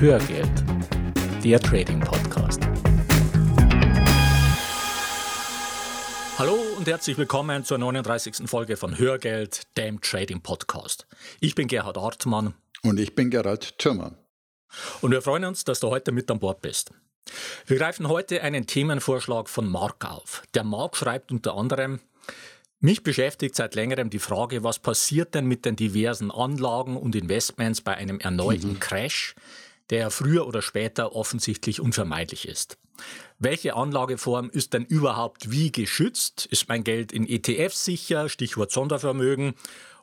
Hörgeld, der Trading Podcast. Hallo und herzlich willkommen zur 39. Folge von Hörgeld, dem Trading Podcast. Ich bin Gerhard Artmann. Und ich bin Gerald Thürmann. Und wir freuen uns, dass du heute mit an Bord bist. Wir greifen heute einen Themenvorschlag von Mark auf. Der Mark schreibt unter anderem, mich beschäftigt seit längerem die Frage, was passiert denn mit den diversen Anlagen und Investments bei einem erneuten mhm. Crash, der früher oder später offensichtlich unvermeidlich ist. Welche Anlageform ist denn überhaupt wie geschützt? Ist mein Geld in ETFs sicher? Stichwort Sondervermögen.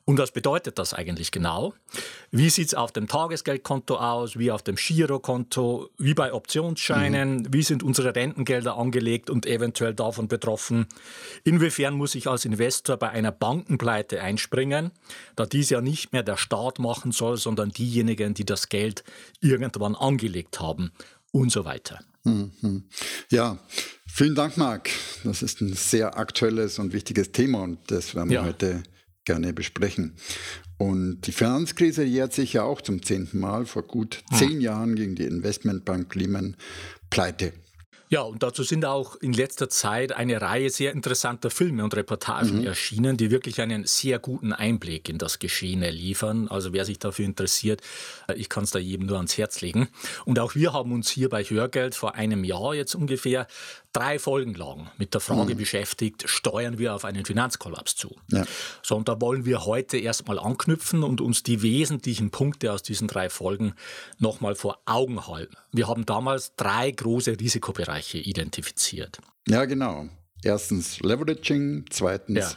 Und was bedeutet das eigentlich genau? Wie sieht es auf dem Tagesgeldkonto aus, wie auf dem Girokonto, wie bei Optionsscheinen? Mhm. Wie sind unsere Rentengelder angelegt und eventuell davon betroffen? Inwiefern muss ich als Investor bei einer Bankenpleite einspringen, da dies ja nicht mehr der Staat machen soll, sondern diejenigen, die das Geld irgendwann angelegt haben und so weiter? Mhm. Ja, vielen Dank, Marc. Das ist ein sehr aktuelles und wichtiges Thema und das werden wir ja. heute gerne besprechen. Und die Finanzkrise jährt sich ja auch zum zehnten Mal. Vor gut hm. zehn Jahren ging die Investmentbank Lehman pleite. Ja, und dazu sind auch in letzter Zeit eine Reihe sehr interessanter Filme und Reportagen mhm. erschienen, die wirklich einen sehr guten Einblick in das Geschehene liefern. Also wer sich dafür interessiert, äh, ich kann es da jedem nur ans Herz legen. Und auch wir haben uns hier bei Hörgeld vor einem Jahr jetzt ungefähr drei Folgen lang mit der Frage mhm. beschäftigt, steuern wir auf einen Finanzkollaps zu. Ja. So, und da wollen wir heute erstmal anknüpfen und uns die wesentlichen Punkte aus diesen drei Folgen nochmal vor Augen halten. Wir haben damals drei große Risikobereiche identifiziert. Ja, genau. Erstens Leveraging, zweitens ja.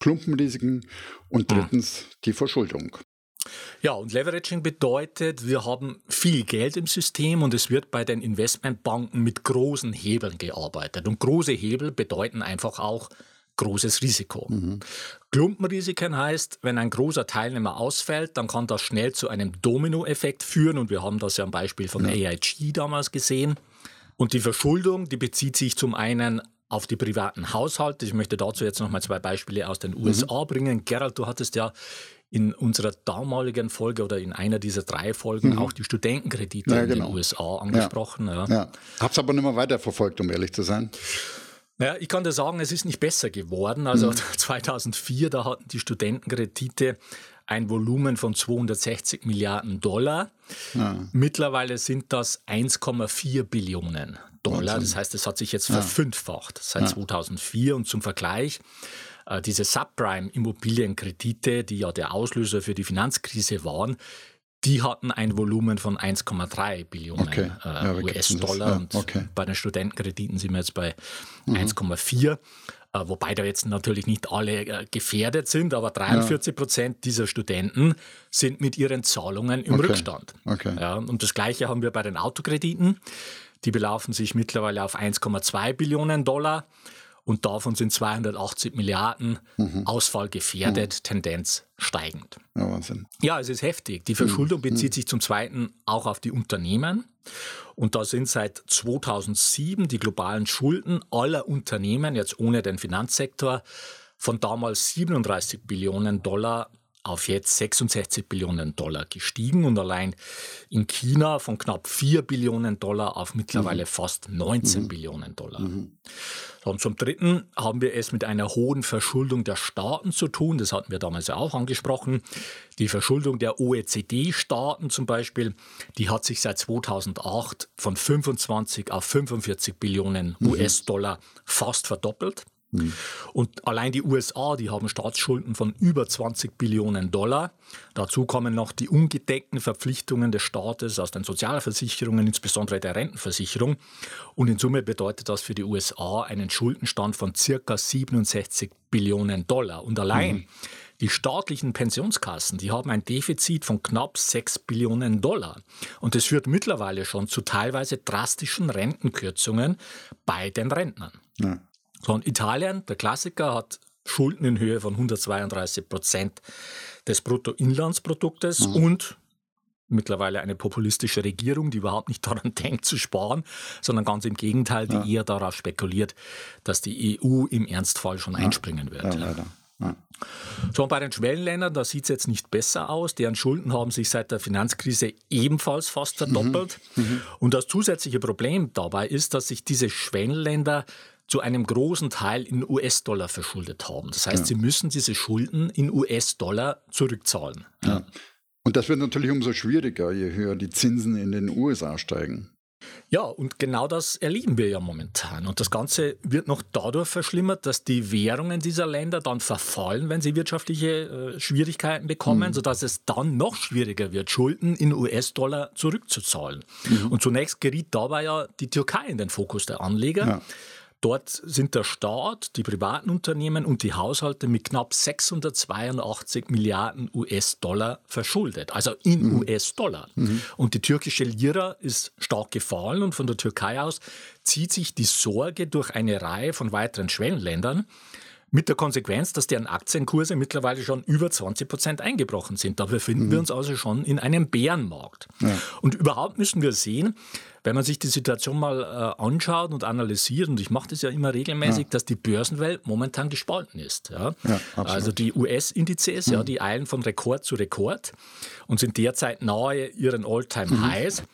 Klumpenrisiken und drittens mhm. die Verschuldung. Ja, und Leveraging bedeutet, wir haben viel Geld im System und es wird bei den Investmentbanken mit großen Hebeln gearbeitet. Und große Hebel bedeuten einfach auch großes Risiko. Mhm. Klumpenrisiken heißt, wenn ein großer Teilnehmer ausfällt, dann kann das schnell zu einem Dominoeffekt führen und wir haben das ja am Beispiel von ja. AIG damals gesehen. Und die Verschuldung, die bezieht sich zum einen auf die privaten Haushalte. Ich möchte dazu jetzt noch mal zwei Beispiele aus den USA mhm. bringen. Gerald, du hattest ja in unserer damaligen Folge oder in einer dieser drei Folgen mhm. auch die Studentenkredite ja, genau. in den genau. USA angesprochen. Ja. Ja. Hab's aber nicht mehr weiterverfolgt, um ehrlich zu sein. Ja, ich kann dir sagen, es ist nicht besser geworden. Also mhm. 2004, da hatten die Studentenkredite ein Volumen von 260 Milliarden Dollar. Ja. Mittlerweile sind das 1,4 Billionen Dollar. Das heißt, es hat sich jetzt verfünffacht seit 2004. Und zum Vergleich, diese Subprime-Immobilienkredite, die ja der Auslöser für die Finanzkrise waren, die hatten ein Volumen von 1,3 Billionen okay. äh, ja, US-Dollar. Ja, und okay. bei den Studentenkrediten sind wir jetzt bei mhm. 1,4. Äh, wobei da jetzt natürlich nicht alle äh, gefährdet sind, aber 43 Prozent ja. dieser Studenten sind mit ihren Zahlungen im okay. Rückstand. Ja, und das Gleiche haben wir bei den Autokrediten. Die belaufen sich mittlerweile auf 1,2 Billionen Dollar und davon sind 280 Milliarden mhm. Ausfall gefährdet, mhm. Tendenz steigend. Ja, Wahnsinn. Ja, es ist heftig. Die Verschuldung mhm. bezieht sich zum Zweiten auch auf die Unternehmen. Und da sind seit 2007 die globalen Schulden aller Unternehmen, jetzt ohne den Finanzsektor, von damals 37 Billionen Dollar auf jetzt 66 Billionen Dollar gestiegen und allein in China von knapp 4 Billionen Dollar auf mittlerweile mhm. fast 19 mhm. Billionen Dollar. Mhm. Und zum Dritten haben wir es mit einer hohen Verschuldung der Staaten zu tun. Das hatten wir damals ja auch angesprochen. Die Verschuldung der OECD-Staaten zum Beispiel, die hat sich seit 2008 von 25 auf 45 Billionen mhm. US-Dollar fast verdoppelt. Mhm. Und allein die USA, die haben Staatsschulden von über 20 Billionen Dollar. Dazu kommen noch die ungedeckten Verpflichtungen des Staates aus den Sozialversicherungen, insbesondere der Rentenversicherung. Und in Summe bedeutet das für die USA einen Schuldenstand von circa 67 Billionen Dollar. Und allein mhm. Die staatlichen Pensionskassen, die haben ein Defizit von knapp 6 Billionen Dollar. Und das führt mittlerweile schon zu teilweise drastischen Rentenkürzungen bei den Rentnern. Ja. So, und Italien, der Klassiker, hat Schulden in Höhe von 132 Prozent des Bruttoinlandsproduktes mhm. und mittlerweile eine populistische Regierung, die überhaupt nicht daran denkt zu sparen, sondern ganz im Gegenteil, die ja. eher darauf spekuliert, dass die EU im Ernstfall schon ja. einspringen wird. Ja. So, und bei den Schwellenländern, da sieht es jetzt nicht besser aus. Deren Schulden haben sich seit der Finanzkrise ebenfalls fast verdoppelt. Mhm. Mhm. Und das zusätzliche Problem dabei ist, dass sich diese Schwellenländer zu einem großen Teil in US-Dollar verschuldet haben. Das heißt, ja. sie müssen diese Schulden in US-Dollar zurückzahlen. Ja. Und das wird natürlich umso schwieriger, je höher die Zinsen in den USA steigen. Ja, und genau das erleben wir ja momentan. Und das Ganze wird noch dadurch verschlimmert, dass die Währungen dieser Länder dann verfallen, wenn sie wirtschaftliche äh, Schwierigkeiten bekommen, mhm. sodass es dann noch schwieriger wird, Schulden in US-Dollar zurückzuzahlen. Mhm. Und zunächst geriet dabei ja die Türkei in den Fokus der Anleger. Ja. Dort sind der Staat, die privaten Unternehmen und die Haushalte mit knapp 682 Milliarden US-Dollar verschuldet, also in mhm. US-Dollar. Mhm. Und die türkische Lira ist stark gefallen und von der Türkei aus zieht sich die Sorge durch eine Reihe von weiteren Schwellenländern mit der Konsequenz, dass deren Aktienkurse mittlerweile schon über 20 Prozent eingebrochen sind. Da befinden mhm. wir uns also schon in einem Bärenmarkt. Ja. Und überhaupt müssen wir sehen, wenn man sich die Situation mal äh, anschaut und analysiert, und ich mache das ja immer regelmäßig, ja. dass die Börsenwelt momentan gespalten ist. Ja? ja also die US-Indizes, mhm. ja, die eilen von Rekord zu Rekord und sind derzeit nahe ihren All-Time-Highs. Mhm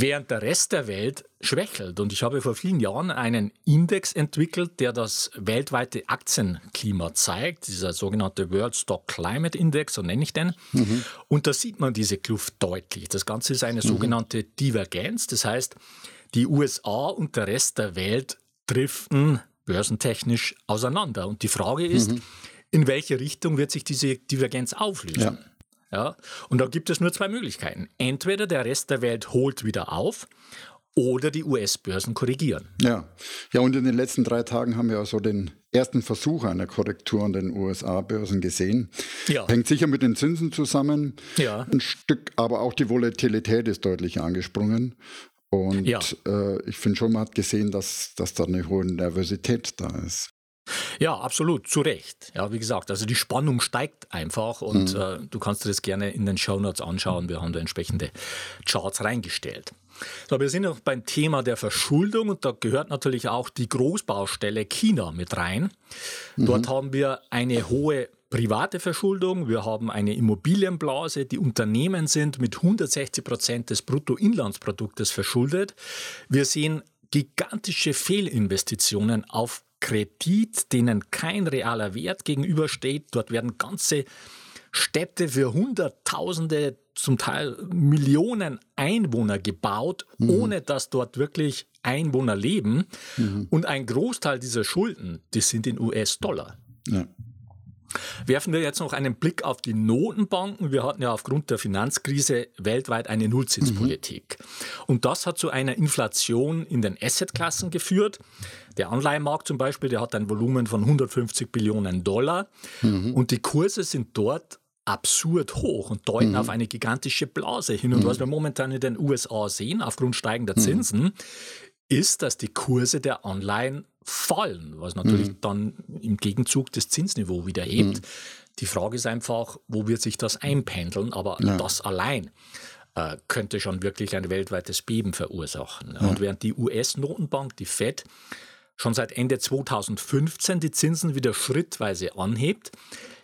während der Rest der Welt schwächelt. Und ich habe vor vielen Jahren einen Index entwickelt, der das weltweite Aktienklima zeigt, dieser sogenannte World Stock Climate Index, so nenne ich den. Mhm. Und da sieht man diese Kluft deutlich. Das Ganze ist eine mhm. sogenannte Divergenz, das heißt, die USA und der Rest der Welt driften börsentechnisch auseinander. Und die Frage ist, mhm. in welche Richtung wird sich diese Divergenz auflösen? Ja. Ja? Und da gibt es nur zwei Möglichkeiten. Entweder der Rest der Welt holt wieder auf oder die US-Börsen korrigieren. Ja. ja, und in den letzten drei Tagen haben wir also den ersten Versuch einer Korrektur an den USA-Börsen gesehen. Ja. Hängt sicher mit den Zinsen zusammen, ja. ein Stück, aber auch die Volatilität ist deutlich angesprungen. Und ja. äh, ich finde schon, man hat gesehen, dass, dass da eine hohe Nervosität da ist. Ja, absolut, zu Recht. Ja, wie gesagt, also die Spannung steigt einfach und mhm. äh, du kannst dir das gerne in den Show Notes anschauen. Wir haben da entsprechende Charts reingestellt. So, wir sind noch beim Thema der Verschuldung und da gehört natürlich auch die Großbaustelle China mit rein. Mhm. Dort haben wir eine hohe private Verschuldung, wir haben eine Immobilienblase, die Unternehmen sind mit 160 Prozent des Bruttoinlandsproduktes verschuldet. Wir sehen gigantische Fehlinvestitionen auf Kredit, denen kein realer Wert gegenübersteht. Dort werden ganze Städte für Hunderttausende, zum Teil Millionen Einwohner gebaut, mhm. ohne dass dort wirklich Einwohner leben. Mhm. Und ein Großteil dieser Schulden, die sind in US-Dollar. Ja. Werfen wir jetzt noch einen Blick auf die Notenbanken. Wir hatten ja aufgrund der Finanzkrise weltweit eine Nullzinspolitik. Mhm. Und das hat zu einer Inflation in den Assetklassen geführt. Der Anleihenmarkt zum Beispiel, der hat ein Volumen von 150 Billionen Dollar. Mhm. Und die Kurse sind dort absurd hoch und deuten mhm. auf eine gigantische Blase hin. Und mhm. was wir momentan in den USA sehen, aufgrund steigender mhm. Zinsen, ist, dass die Kurse der Anleihen fallen, was natürlich mhm. dann im Gegenzug das Zinsniveau wieder hebt. Mhm. Die Frage ist einfach, wo wird sich das einpendeln, aber ja. das allein äh, könnte schon wirklich ein weltweites Beben verursachen. Ja. Und während die US-Notenbank, die Fed, schon seit Ende 2015 die Zinsen wieder schrittweise anhebt,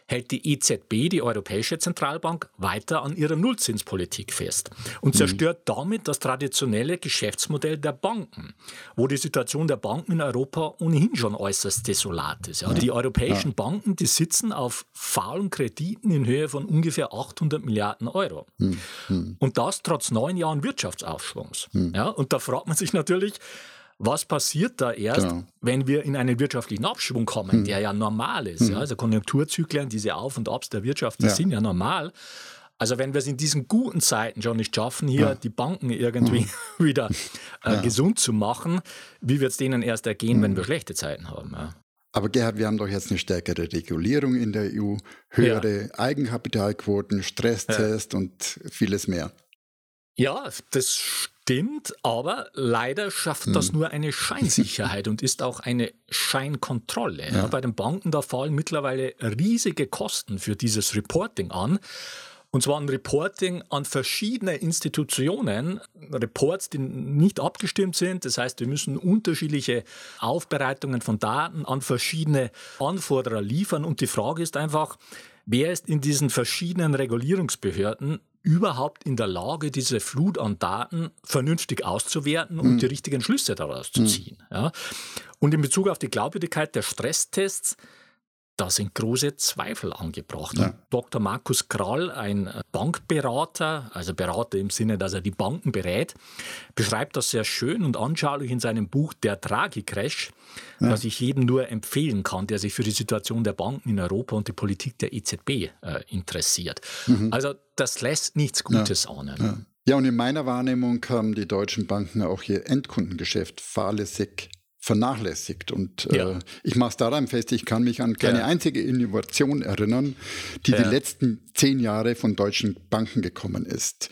hält die EZB, die Europäische Zentralbank, weiter an ihrer Nullzinspolitik fest und mhm. zerstört damit das traditionelle Geschäftsmodell der Banken, wo die Situation der Banken in Europa ohnehin schon äußerst desolat ist. Ja, die europäischen ja. Banken, die sitzen auf faulen Krediten in Höhe von ungefähr 800 Milliarden Euro. Mhm. mhm. Und das trotz neun Jahren Wirtschaftsaufschwungs. Mhm. Ja, und da fragt man sich natürlich, was passiert da erst, genau. wenn wir in einen wirtschaftlichen Abschwung kommen, hm. der ja normal ist? Hm. Ja? Also Konjunkturzyklen, diese Auf- und Abs der Wirtschaft, die ja. sind ja normal. Also wenn wir es in diesen guten Zeiten schon nicht schaffen, hier ja. die Banken irgendwie hm. wieder äh, gesund zu machen, wie wird es denen erst ergehen, wenn hm. wir schlechte Zeiten haben? Aber Gerhard, wir haben doch jetzt eine stärkere Regulierung in der EU, höhere Eigenkapitalquoten, Stresstest und vieles mehr. Ja, das stimmt, aber leider schafft das hm. nur eine Scheinsicherheit und ist auch eine Scheinkontrolle. Ja. Bei den Banken, da fallen mittlerweile riesige Kosten für dieses Reporting an. Und zwar ein Reporting an verschiedene Institutionen, Reports, die nicht abgestimmt sind. Das heißt, wir müssen unterschiedliche Aufbereitungen von Daten an verschiedene Anforderer liefern. Und die Frage ist einfach, wer ist in diesen verschiedenen Regulierungsbehörden überhaupt in der Lage, diese Flut an Daten vernünftig auszuwerten und mhm. die richtigen Schlüsse daraus zu ziehen. Mhm. Ja. Und in Bezug auf die Glaubwürdigkeit der Stresstests da sind große Zweifel angebracht. Ja. Dr. Markus Krall, ein Bankberater, also Berater im Sinne, dass er die Banken berät, beschreibt das sehr schön und anschaulich in seinem Buch Der Tragicrash, ja. das ich jedem nur empfehlen kann, der sich für die Situation der Banken in Europa und die Politik der EZB äh, interessiert. Mhm. Also das lässt nichts Gutes ja. ahnen. Ja. ja, und in meiner Wahrnehmung haben die deutschen Banken auch ihr Endkundengeschäft fahrlässig vernachlässigt. Und äh, ja. äh, ich mache es daran fest, ich kann mich an keine ja. einzige Innovation erinnern, die ja. die letzten zehn Jahre von deutschen Banken gekommen ist.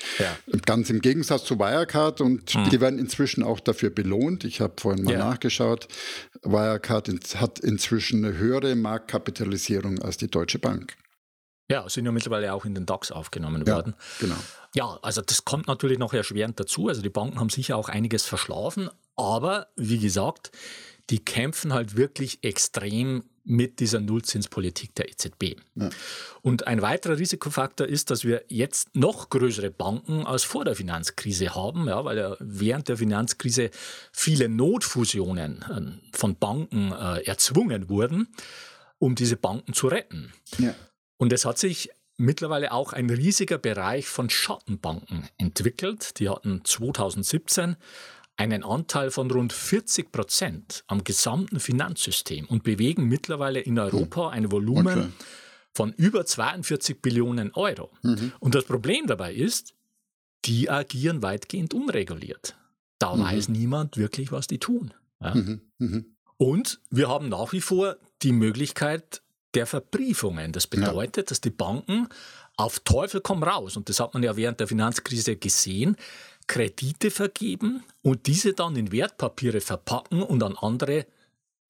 Ganz im Gegensatz zu Wirecard und mhm. die werden inzwischen auch dafür belohnt. Ich habe vorhin mal nachgeschaut. Wirecard hat inzwischen eine höhere Marktkapitalisierung als die Deutsche Bank. Ja, sind ja mittlerweile auch in den DAX aufgenommen worden. Genau. Ja, also das kommt natürlich noch erschwerend dazu. Also die Banken haben sicher auch einiges verschlafen, aber wie gesagt, die kämpfen halt wirklich extrem mit dieser Nullzinspolitik der EZB. Ja. Und ein weiterer Risikofaktor ist, dass wir jetzt noch größere Banken als vor der Finanzkrise haben, ja, weil ja während der Finanzkrise viele Notfusionen äh, von Banken äh, erzwungen wurden, um diese Banken zu retten. Ja. Und es hat sich mittlerweile auch ein riesiger Bereich von Schattenbanken entwickelt. Die hatten 2017 einen Anteil von rund 40 Prozent am gesamten Finanzsystem und bewegen mittlerweile in Europa ein Volumen okay. von über 42 Billionen Euro. Mhm. Und das Problem dabei ist, die agieren weitgehend unreguliert. Da mhm. weiß niemand wirklich, was die tun. Ja? Mhm. mhm. Und wir haben nach wie vor die Möglichkeit der Verbriefungen. Das bedeutet, ja. dass die Banken auf Teufel komm raus, und das hat man ja während der Finanzkrise gesehen, Kredite vergeben und diese dann in Wertpapiere verpacken und an andere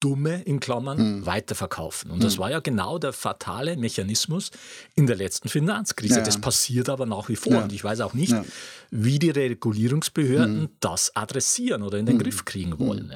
Dumme in Klammern hm. weiterverkaufen. Und hm. das war ja genau der fatale Mechanismus in der letzten Finanzkrise. Ja. Das passiert aber nach wie vor. Ja. Und ich weiß auch nicht, ja. wie die Regulierungsbehörden hm. das adressieren oder in den hm. Griff kriegen wollen.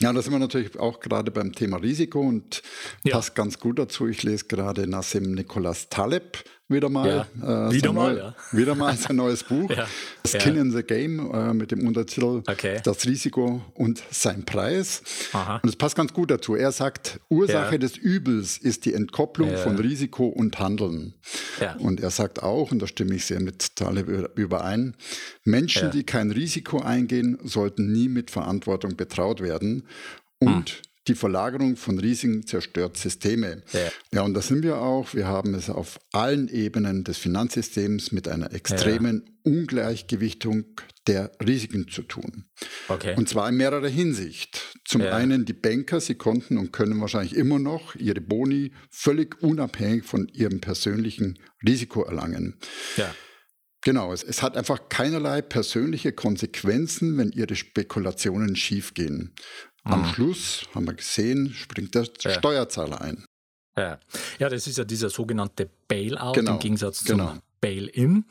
Ja. Ja, da sind wir natürlich auch gerade beim Thema Risiko und passt ganz gut dazu. Ich lese gerade Nassim Nicholas Taleb, wieder mal. Ja. Äh, wieder mal, neu, ja. Wieder mal sein neues Buch. ja. Skin in the Game äh, mit dem Untertitel okay. Das Risiko und sein Preis. Aha. Und es passt ganz gut dazu. Er sagt, Ursache des Übels ist die Entkopplung von Risiko und Handeln. Und er sagt auch, und da stimme ich sehr mit Taleb überein, Menschen, die kein Risiko eingehen, sollten nie mit Verantwortung betraut werden. Und hm die Verlagerung von Risiken zerstört Systeme. Ja. ja, und da sind wir auch. Wir haben es auf allen Ebenen des Finanzsystems mit einer extremen ja. Ungleichgewichtung der Risiken zu tun. Okay. Und zwar in mehrerer Hinsicht. Zum ja. einen die Banker, sie konnten und können wahrscheinlich immer noch ihre Boni völlig unabhängig von ihrem persönlichen Risiko erlangen. Ja. Genau, es, es, hat einfach keinerlei persönliche Konsequenzen, wenn ihre Spekulationen schiefgehen. Am mhm. Schluss, haben wir gesehen, springt der ja. Steuerzahler ein. Ja. ja, das ist ja dieser sogenannte Bailout genau. im Gegensatz zum genau. Bail-in,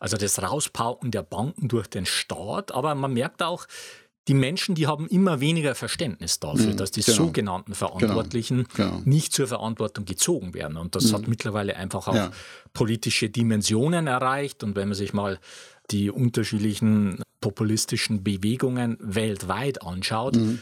also das Rauspauken der Banken durch den Staat. Aber man merkt auch, die Menschen, die haben immer weniger Verständnis dafür, mhm, dass die genau. sogenannten Verantwortlichen genau, genau. nicht zur Verantwortung gezogen werden. Und das mhm. hat mittlerweile einfach auch ja. politische Dimensionen erreicht. Und wenn man sich mal die unterschiedlichen populistischen Bewegungen weltweit anschaut, mhm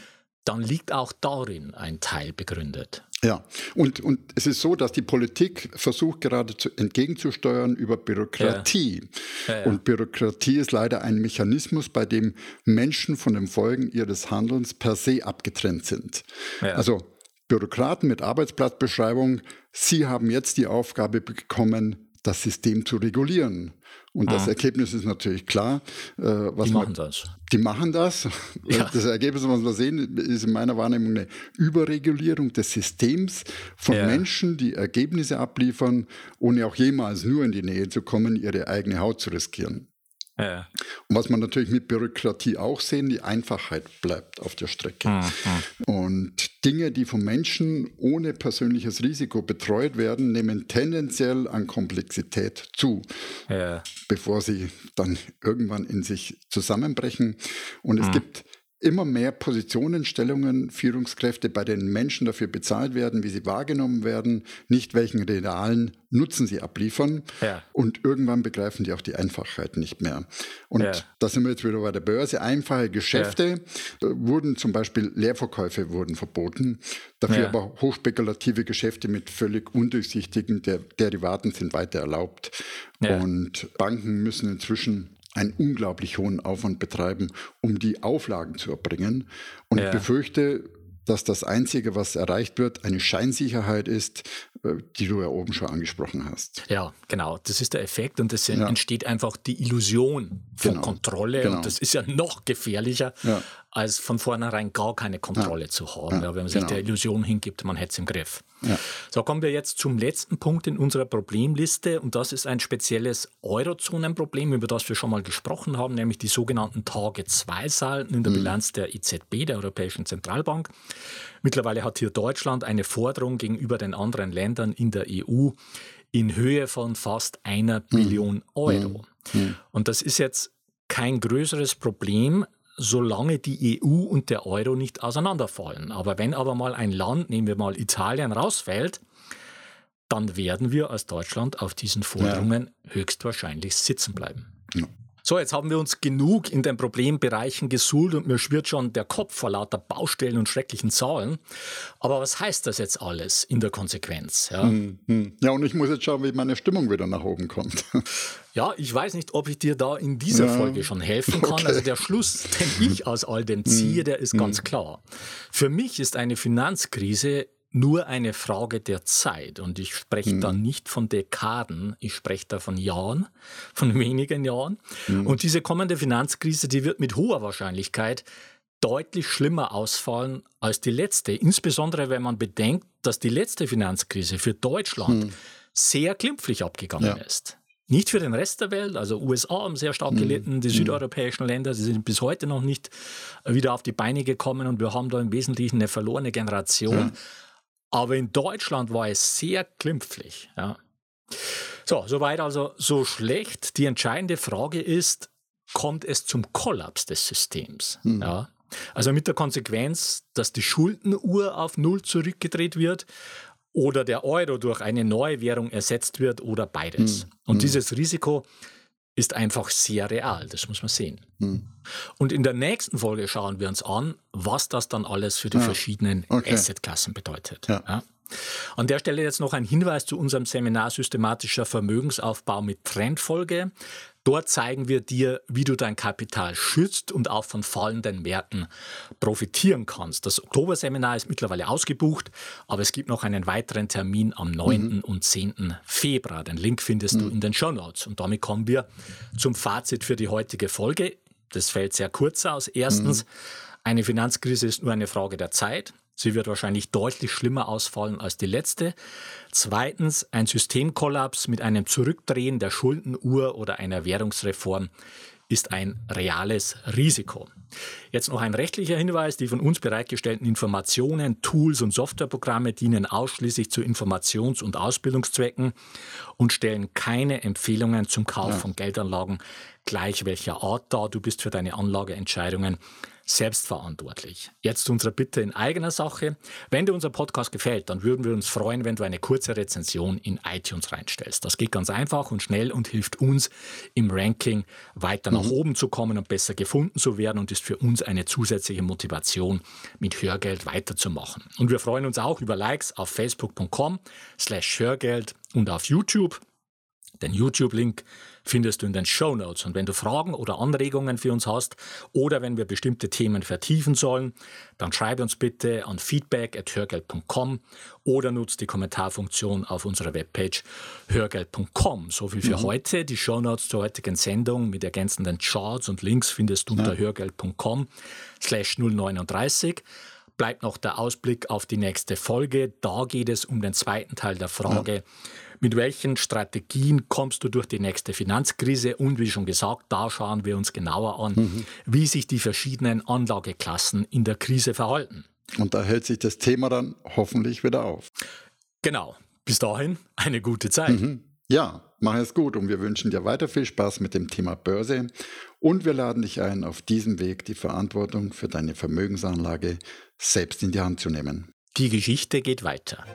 dann liegt auch darin ein Teil begründet. Ja, und, und es ist so, dass die Politik versucht gerade zu, entgegenzusteuern über Bürokratie. Ja. Ja, ja. Und Bürokratie ist leider ein Mechanismus, bei dem Menschen von den Folgen ihres Handelns per se abgetrennt sind. Also Bürokraten mit Arbeitsplatzbeschreibung, sie haben jetzt die Aufgabe bekommen, das System zu regulieren. Und das ah. Ergebnis ist natürlich klar. Äh, was die machen das. Die machen das. Ja. Das Ergebnis, was wir sehen, ist in meiner Wahrnehmung eine Überregulierung des Systems von ja. Menschen, die Ergebnisse abliefern, ohne auch jemals nur in die Nähe zu kommen, ihre eigene Haut zu riskieren. Ja. Und was man natürlich mit Bürokratie auch sehen, die Einfachheit bleibt auf der Strecke. Mhm. Und Dinge, die von Menschen ohne persönliches Risiko betreut werden, nehmen tendenziell an Komplexität zu, ja. bevor sie dann irgendwann in sich zusammenbrechen. Und es mhm. gibt immer mehr Positionen, Stellungen, Führungskräfte, bei denen Menschen dafür bezahlt werden, wie sie wahrgenommen werden, nicht welchen realen Nutzen sie abliefern. Ja. Und irgendwann begreifen die auch die Einfachheit nicht mehr. Und ja. da sind wir jetzt wieder bei der Börse. Einfache Geschäfte ja. wurden zum Beispiel Leerverkäufe wurden verboten. Dafür aber hochspekulative Geschäfte mit völlig undurchsichtigen Der Derivaten sind weiter erlaubt. Und Banken müssen inzwischen einen unglaublich hohen Aufwand betreiben, um die Auflagen zu erbringen. Und ja. ich befürchte, dass das Einzige, was erreicht wird, eine Scheinsicherheit ist, die du ja oben schon angesprochen hast. Ja, genau. Das ist der Effekt und es ja. entsteht einfach die Illusion von genau. Kontrolle genau. und das ist ja noch gefährlicher, ja. als von vornherein gar keine Kontrolle ja. zu haben. wenn man sich genau. der Illusion hingibt, man hätte es im Griff. So kommen wir jetzt zum letzten Punkt in unserer Problemliste und das ist ein spezielles Eurozonenproblem, über das wir schon mal gesprochen haben, nämlich die sogenannten Tage-2-Salden in der mhm. Bilanz der EZB, der Europäischen Zentralbank. Mittlerweile hat hier Deutschland eine Forderung gegenüber den anderen Ländern in der EU in Höhe von fast einer mhm. Billion Euro. Mhm. mhm. Und das ist jetzt kein größeres Problem, solange die EU und der Euro nicht auseinanderfallen. Aber wenn aber mal ein Land, nehmen wir mal Italien, rausfällt, dann werden wir als Deutschland auf diesen Forderungen ja. höchstwahrscheinlich sitzen bleiben. Ja. So, jetzt haben wir uns genug in den Problembereichen gesuhlt und mir schwirrt schon der Kopf vor lauter Baustellen und schrecklichen Zahlen. Aber was heißt das jetzt alles in der Konsequenz? Ja, hm, hm. ja und ich muss jetzt schauen, wie meine Stimmung wieder nach oben kommt. Ja, ich weiß nicht, ob ich dir da in dieser ja. Folge schon helfen kann. Okay. Also der Schluss, den ich aus all dem ziehe, hm, der ist ganz klar. Für mich ist eine Finanzkrise nur eine Frage der Zeit. Und ich spreche mhm. da nicht von Dekaden, ich spreche da von Jahren, von wenigen Jahren. Mhm. Und diese kommende Finanzkrise, die wird mit hoher Wahrscheinlichkeit deutlich schlimmer ausfallen als die letzte. Insbesondere wenn man bedenkt, dass die letzte Finanzkrise für Deutschland mhm. sehr glimpflich abgegangen ja. ist. Nicht für den Rest der Welt, also USA haben sehr stark mhm. gelitten, die mhm. südeuropäischen Länder, sie sind bis heute noch nicht wieder auf die Beine gekommen und wir haben da im Wesentlichen eine verlorene Generation. Ja. Aber in Deutschland war es sehr glimpflich. Ja. So, soweit also so schlecht. Die entscheidende Frage ist, kommt es zum Kollaps des Systems? Mhm. Ja. Also mit der Konsequenz, dass die Schuldenuhr auf Null zurückgedreht wird oder der Euro durch eine neue Währung ersetzt wird oder beides. Mhm. Und hm. dieses Risiko ist einfach sehr real, das muss man sehen. Hm. Und in der nächsten Folge schauen wir uns an, was das dann alles für die ja. verschiedenen okay. Assetklassen bedeutet. Ja. Ja. An der Stelle jetzt noch ein Hinweis zu unserem Seminar Systematischer Vermögensaufbau mit Trendfolge. Dort zeigen wir dir, wie du dein Kapital schützt und auch von fallenden Märkten profitieren kannst. Das Oktoberseminar ist mittlerweile ausgebucht, aber es gibt noch einen weiteren Termin am 9. Mhm. und 10. Februar. Den Link findest mhm. du in den Show Notes. Und damit kommen wir zum Fazit für die heutige Folge. Das fällt sehr kurz aus. Erstens, mhm. eine Finanzkrise ist nur eine Frage der Zeit. Sie wird wahrscheinlich deutlich schlimmer ausfallen als die letzte. Zweitens, ein Systemkollaps mit einem Zurückdrehen der Schuldenuhr oder einer Währungsreform ist ein reales Risiko. Jetzt noch ein rechtlicher Hinweis. Die von uns bereitgestellten Informationen, Tools und Softwareprogramme dienen ausschließlich zu Informations- und Ausbildungszwecken und stellen keine Empfehlungen zum Kauf ja. von Geldanlagen gleich welcher Art dar. Du bist für deine Anlageentscheidungen selbstverantwortlich. Jetzt unsere Bitte in eigener Sache. Wenn dir unser Podcast gefällt, dann würden wir uns freuen, wenn du eine kurze Rezension in iTunes reinstellst. Das geht ganz einfach und schnell und hilft uns im Ranking weiter nach mhm. oben zu kommen und besser gefunden zu werden und ist für uns eine zusätzliche Motivation, mit Hörgeld weiterzumachen. Und wir freuen uns auch über Likes auf facebook.com slash Hörgeld und auf YouTube. Den YouTube-Link findest du in den Show Notes. Und wenn du Fragen oder Anregungen für uns hast oder wenn wir bestimmte Themen vertiefen sollen, dann schreibe uns bitte an feedback.hörgeld.com oder nutze die Kommentarfunktion auf unserer Webpage hörgeld.com. So viel für mhm. heute. Die Show Notes zur heutigen Sendung mit ergänzenden Charts und Links findest du unter ja. hörgeld.com slash 039 bleibt noch der Ausblick auf die nächste Folge. Da geht es um den zweiten Teil der Frage, ja Mit welchen Strategien kommst du durch die nächste Finanzkrise? Und wie schon gesagt, da schauen wir uns genauer an, mhm. wie sich die verschiedenen Anlageklassen in der Krise verhalten. Und da hält sich das Thema dann hoffentlich wieder auf. Genau. Bis dahin eine gute Zeit. Mhm. Ja, mach es gut und wir wünschen dir weiter viel Spaß mit dem Thema Börse und wir laden dich ein, auf diesem Weg die Verantwortung für deine Vermögensanlage selbst in die Hand zu nehmen. Die Geschichte geht weiter.